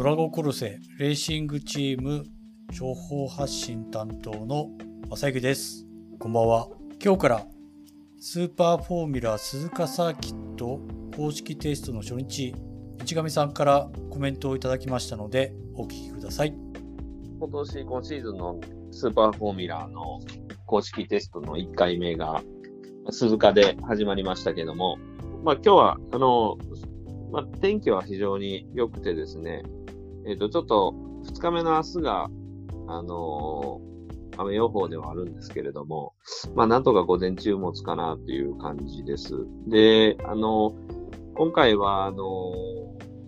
ドラゴコルセレーシングチーム情報発信担当の正幸です。こんばんは。今日からスーパーフォーミュラ鈴鹿サーキット公式テストの初日、市上さんからコメントをいただきましたのでお聞きください。今年今シーズンのスーパーフォーミュラーの公式テストの1回目が鈴鹿で始まりましたけども、まあ今日は、あの、まあ天気は非常に良くてですね、えっ、ー、と、ちょっと2日目の明日が、あのー、雨予報ではあるんですけれども、まあなんとか午前中持つかなという感じです。で、あのー、今回は、あの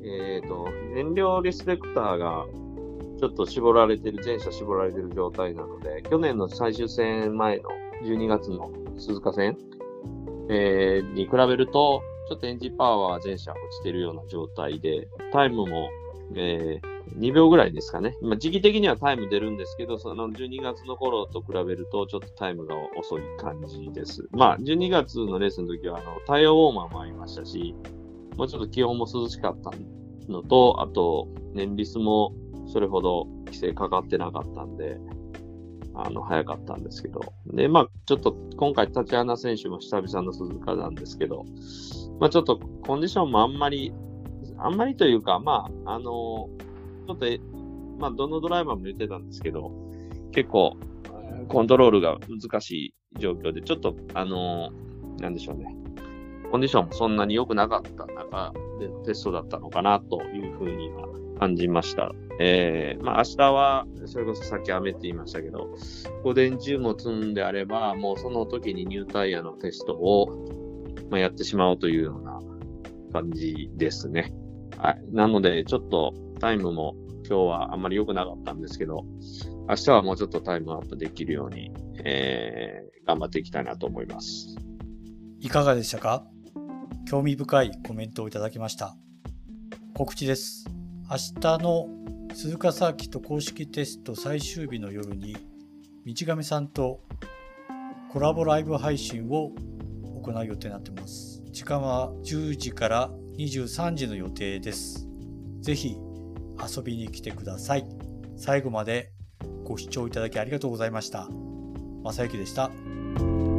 えっ、と、燃料リスペクターがちょっと絞られてる、全車絞られてる状態なので、去年の最終戦前の12月の鈴鹿戦、えー、に比べると、ちょっとエンジンパワーは全車落ちてるような状態で、タイムも、えー、2秒ぐらいですかね。まあ、時期的にはタイム出るんですけど、その12月の頃と比べると、ちょっとタイムが遅い感じです。まあ、12月のレースの時は、あの、タイヤウォーマーもありましたし、もうちょっと気温も涼しかったのと、あと、燃リスもそれほど規制かかってなかったんで、あの、早かったんですけど。で、まあ、ちょっと今回、タチアナ選手も久々の鈴鹿なんですけど、まあ、ちょっとコンディションもあんまり、あんまりというか、まあ、あの、ちょっと、まあ、どのドライバーも言ってたんですけど、結構、コントロールが難しい状況で、ちょっと、あの、なんでしょうね。コンディションもそんなに良くなかった中でのテストだったのかなというふうには感じました。えー、まあ明日は、それこそさっき雨って言いましたけど、午前中も積んであれば、もうその時にニュータイヤのテストを、まあ、やってしまおうというような感じですね。はい。なので、ちょっとタイムも今日はあんまり良くなかったんですけど、明日はもうちょっとタイムアップできるように、えー、頑張っていきたいなと思います。いかがでしたか？興味深いコメントをいただきました。告知です。明日の鈴鹿サーキット公式テスト最終日の夜に道上さんとコラボライブ配信を行う予定になっています。時間は10時から23時の予定です。ぜひ遊びに来てください。最後までご視聴いただきありがとうございました。正幸でした。